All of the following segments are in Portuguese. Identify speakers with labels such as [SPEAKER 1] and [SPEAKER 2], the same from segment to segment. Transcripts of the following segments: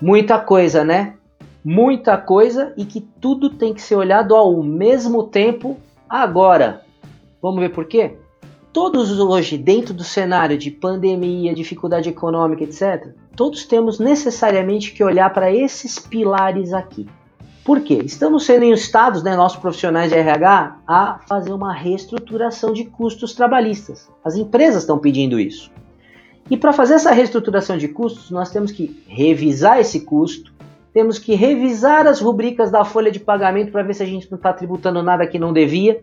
[SPEAKER 1] Muita coisa, né? Muita coisa e que tudo tem que ser olhado ao mesmo tempo agora. Vamos ver por quê? Todos hoje, dentro do cenário de pandemia, dificuldade econômica, etc., todos temos necessariamente que olhar para esses pilares aqui. Por quê? Estamos sendo instados, né, nossos profissionais de RH, a fazer uma reestruturação de custos trabalhistas. As empresas estão pedindo isso. E para fazer essa reestruturação de custos, nós temos que revisar esse custo, temos que revisar as rubricas da folha de pagamento para ver se a gente não está tributando nada que não devia,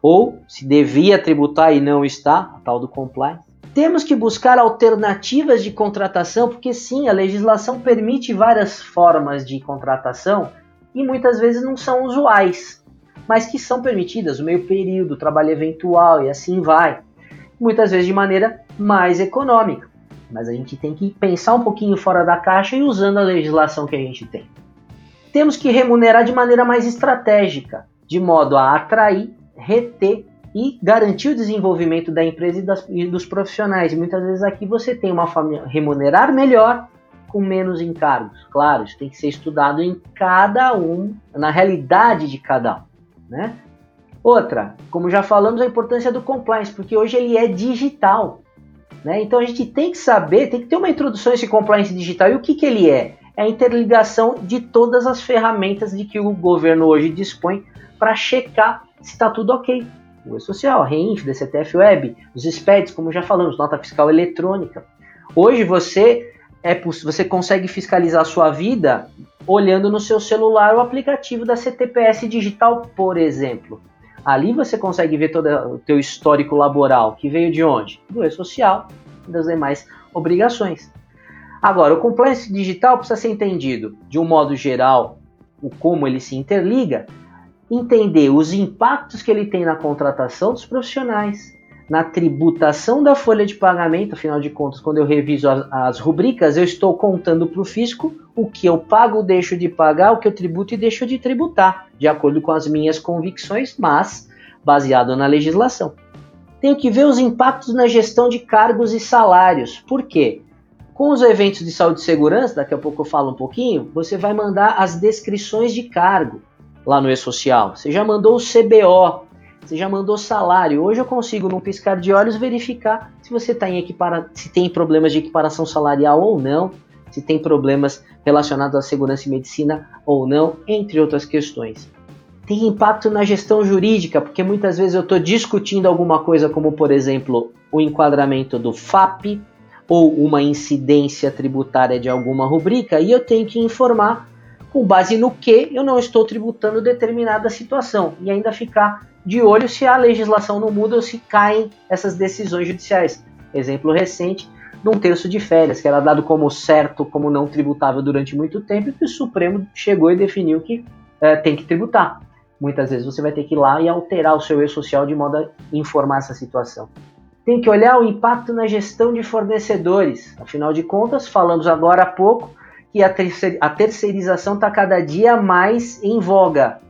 [SPEAKER 1] ou se devia tributar e não está, a tal do compliance. Temos que buscar alternativas de contratação, porque sim, a legislação permite várias formas de contratação e muitas vezes não são usuais, mas que são permitidas, o meio período, o trabalho eventual e assim vai. Muitas vezes de maneira mais econômica. Mas a gente tem que pensar um pouquinho fora da caixa e usando a legislação que a gente tem. Temos que remunerar de maneira mais estratégica, de modo a atrair, reter e garantir o desenvolvimento da empresa e, das, e dos profissionais. Muitas vezes aqui você tem uma família remunerar melhor com menos encargos. Claro, isso tem que ser estudado em cada um, na realidade de cada um, né? Outra, como já falamos, a importância do compliance, porque hoje ele é digital. Né? Então a gente tem que saber, tem que ter uma introdução a esse compliance digital. E o que, que ele é? É a interligação de todas as ferramentas de que o governo hoje dispõe para checar se está tudo ok. O E-Social, a REINF, DCTF Web, os SPEDs, como já falamos, nota fiscal eletrônica. Hoje você é, você consegue fiscalizar a sua vida olhando no seu celular o aplicativo da CTPS Digital, por exemplo. Ali você consegue ver todo o teu histórico laboral, que veio de onde? Do E-Social e das demais obrigações. Agora, o compliance digital precisa ser entendido de um modo geral, o como ele se interliga, entender os impactos que ele tem na contratação dos profissionais, na tributação da folha de pagamento, afinal de contas, quando eu reviso as, as rubricas, eu estou contando para o fisco o que eu pago, deixo de pagar, o que eu tributo e deixo de tributar, de acordo com as minhas convicções, mas baseado na legislação. Tenho que ver os impactos na gestão de cargos e salários. Por quê? Com os eventos de saúde e segurança, daqui a pouco eu falo um pouquinho, você vai mandar as descrições de cargo lá no e-social. Você já mandou o CBO, você já mandou salário. Hoje eu consigo, num piscar de olhos, verificar se você tá em equipara... se tem problemas de equiparação salarial ou não, se tem problemas relacionados à segurança e medicina ou não, entre outras questões. Tem impacto na gestão jurídica, porque muitas vezes eu estou discutindo alguma coisa, como por exemplo o enquadramento do FAP ou uma incidência tributária de alguma rubrica, e eu tenho que informar com base no que eu não estou tributando determinada situação e ainda ficar de olho se a legislação não muda ou se caem essas decisões judiciais. Exemplo recente, num terço de férias, que era dado como certo, como não tributável durante muito tempo, e que o Supremo chegou e definiu que é, tem que tributar. Muitas vezes você vai ter que ir lá e alterar o seu e-social de modo a informar essa situação. Tem que olhar o impacto na gestão de fornecedores. Afinal de contas, falamos agora há pouco que a terceirização está cada dia mais em voga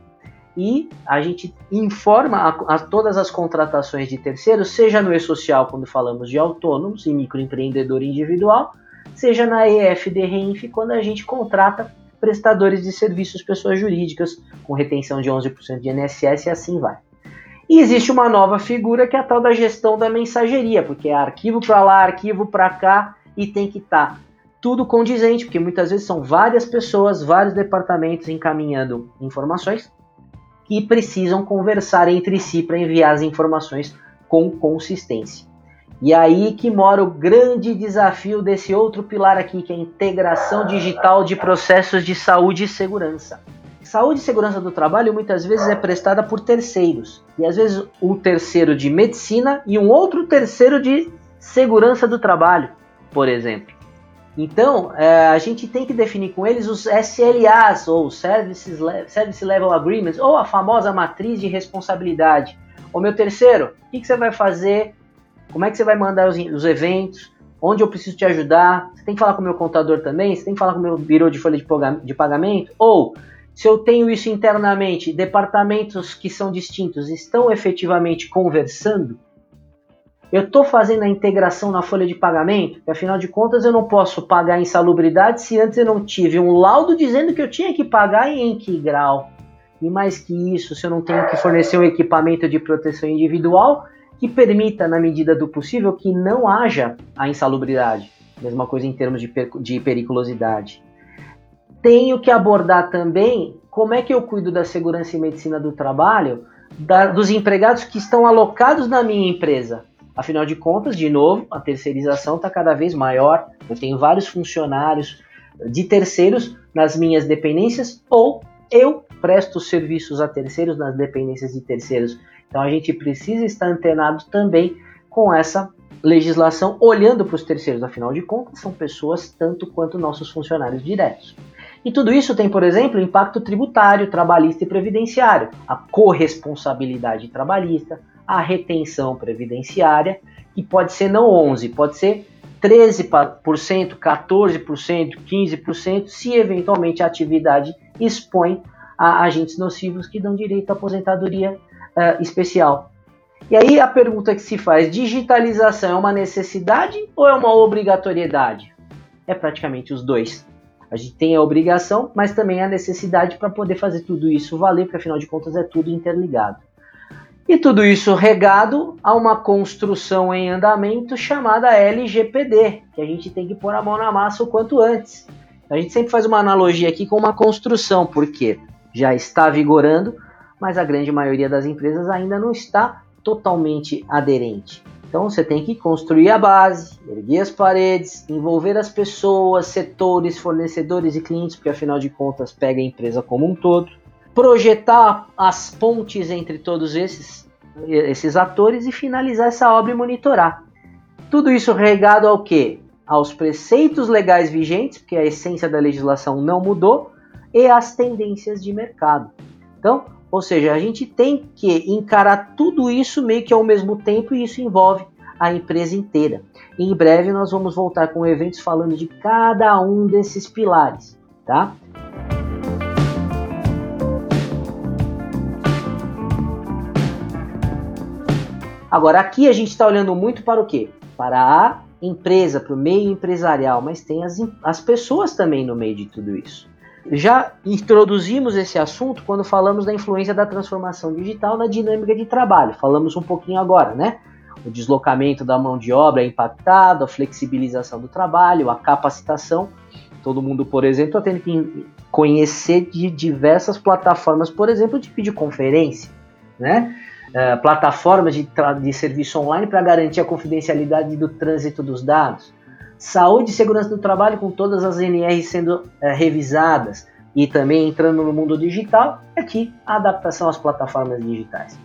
[SPEAKER 1] e a gente informa a, a, todas as contratações de terceiros, seja no e-social, quando falamos de autônomos e microempreendedor individual, seja na EFD Reinf, quando a gente contrata prestadores de serviços pessoas jurídicas, com retenção de 11% de INSS e assim vai. E existe uma nova figura que é a tal da gestão da mensageria, porque é arquivo para lá, arquivo para cá e tem que estar tá tudo condizente, porque muitas vezes são várias pessoas, vários departamentos encaminhando informações que precisam conversar entre si para enviar as informações com consistência. E aí que mora o grande desafio desse outro pilar aqui, que é a integração digital de processos de saúde e segurança. Saúde e segurança do trabalho muitas vezes é prestada por terceiros, e às vezes um terceiro de medicina e um outro terceiro de segurança do trabalho, por exemplo. Então, é, a gente tem que definir com eles os SLAs, ou Services, Service Level Agreements, ou a famosa matriz de responsabilidade. O meu terceiro, o que, que, você vai fazer? Como é que você vai mandar os, os, eventos? Onde eu preciso te ajudar? Você tem que falar com o meu contador também? Você tem que falar com o meu birô de folha de pagamento? Ou, se eu tenho isso internamente, departamentos que são distintos estão efetivamente conversando? Eu estou fazendo a integração na folha de pagamento, porque afinal de contas eu não posso pagar insalubridade se antes eu não tive um laudo dizendo que eu tinha que pagar e em que grau. E mais que isso, se eu não tenho que fornecer um equipamento de proteção individual que permita, na medida do possível, que não haja a insalubridade. Mesma coisa em termos de, de periculosidade. Tenho que abordar também como é que eu cuido da segurança e medicina do trabalho da, dos empregados que estão alocados na minha empresa. Afinal de contas, de novo, a terceirização está cada vez maior. Eu tenho vários funcionários de terceiros nas minhas dependências ou eu presto serviços a terceiros nas dependências de terceiros. Então a gente precisa estar antenado também com essa legislação, olhando para os terceiros, afinal de contas, são pessoas tanto quanto nossos funcionários diretos. E tudo isso tem, por exemplo, impacto tributário, trabalhista e previdenciário, a corresponsabilidade trabalhista, a retenção previdenciária, que pode ser não 11, pode ser 13%, 14%, 15%, se eventualmente a atividade expõe a agentes nocivos que dão direito à aposentadoria uh, especial. E aí a pergunta que se faz: digitalização é uma necessidade ou é uma obrigatoriedade? É praticamente os dois. A gente tem a obrigação, mas também a necessidade para poder fazer tudo isso valer, porque afinal de contas é tudo interligado. E tudo isso regado a uma construção em andamento chamada LGPD, que a gente tem que pôr a mão na massa o quanto antes. A gente sempre faz uma analogia aqui com uma construção, porque já está vigorando, mas a grande maioria das empresas ainda não está totalmente aderente. Então você tem que construir a base, erguer as paredes, envolver as pessoas, setores, fornecedores e clientes, porque afinal de contas pega a empresa como um todo, projetar as pontes entre todos esses, esses atores e finalizar essa obra e monitorar. Tudo isso regado ao que? Aos preceitos legais vigentes, porque a essência da legislação não mudou, e às tendências de mercado. Então, ou seja, a gente tem que encarar tudo isso meio que ao mesmo tempo e isso envolve a empresa inteira. E em breve nós vamos voltar com eventos falando de cada um desses pilares, tá? Agora aqui a gente está olhando muito para o quê? Para a empresa, para o meio empresarial, mas tem as, as pessoas também no meio de tudo isso. Já introduzimos esse assunto quando falamos da influência da transformação digital na dinâmica de trabalho. Falamos um pouquinho agora, né? O deslocamento da mão de obra é impactado, a flexibilização do trabalho, a capacitação. Todo mundo, por exemplo, está tendo que conhecer de diversas plataformas, por exemplo, de videoconferência, né? Uh, plataformas de, de serviço online para garantir a confidencialidade do trânsito dos dados saúde e segurança do trabalho com todas as NRs sendo é, revisadas e também entrando no mundo digital, aqui a adaptação às plataformas digitais.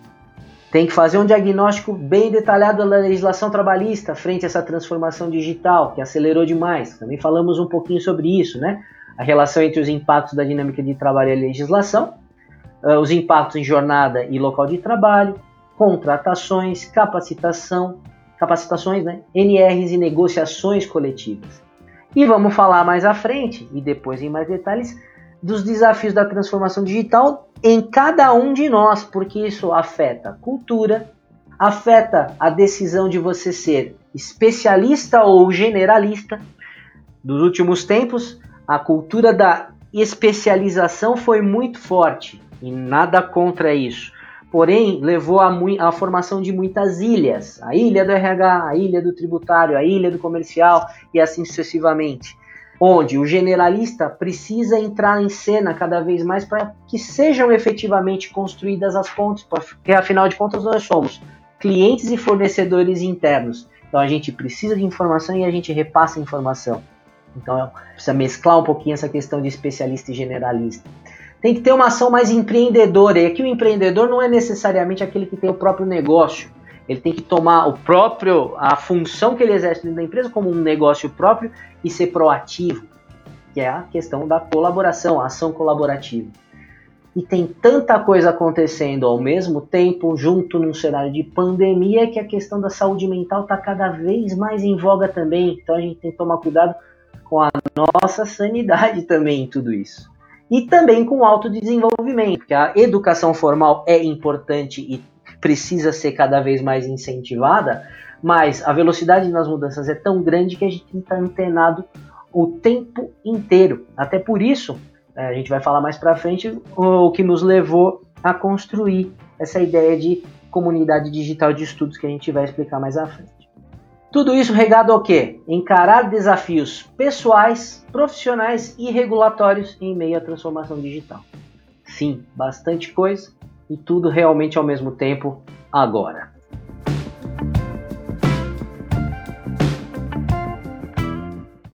[SPEAKER 1] Tem que fazer um diagnóstico bem detalhado da legislação trabalhista frente a essa transformação digital que acelerou demais. Também falamos um pouquinho sobre isso, né? A relação entre os impactos da dinâmica de trabalho e a legislação, uh, os impactos em jornada e local de trabalho, contratações, capacitação, capacitações, né? NRs e negociações coletivas. E vamos falar mais à frente e depois em mais detalhes dos desafios da transformação digital em cada um de nós, porque isso afeta a cultura, afeta a decisão de você ser especialista ou generalista. Dos últimos tempos, a cultura da especialização foi muito forte e nada contra isso. Porém levou à formação de muitas ilhas, a ilha do RH, a ilha do tributário, a ilha do comercial e assim sucessivamente, onde o generalista precisa entrar em cena cada vez mais para que sejam efetivamente construídas as pontes, porque afinal de contas nós somos clientes e fornecedores internos, então a gente precisa de informação e a gente repassa informação. Então precisa mesclar um pouquinho essa questão de especialista e generalista tem que ter uma ação mais empreendedora. E aqui o empreendedor não é necessariamente aquele que tem o próprio negócio. Ele tem que tomar o próprio a função que ele exerce dentro da empresa como um negócio próprio e ser proativo, que é a questão da colaboração, a ação colaborativa. E tem tanta coisa acontecendo ao mesmo tempo, junto num cenário de pandemia, que a questão da saúde mental está cada vez mais em voga também. Então a gente tem que tomar cuidado com a nossa sanidade também em tudo isso e também com autodesenvolvimento, porque a educação formal é importante e precisa ser cada vez mais incentivada, mas a velocidade nas mudanças é tão grande que a gente está antenado o tempo inteiro. Até por isso, é, a gente vai falar mais para frente o que nos levou a construir essa ideia de comunidade digital de estudos que a gente vai explicar mais à frente. Tudo isso regado ao quê? Encarar desafios pessoais, profissionais e regulatórios em meio à transformação digital. Sim, bastante coisa e tudo realmente ao mesmo tempo agora.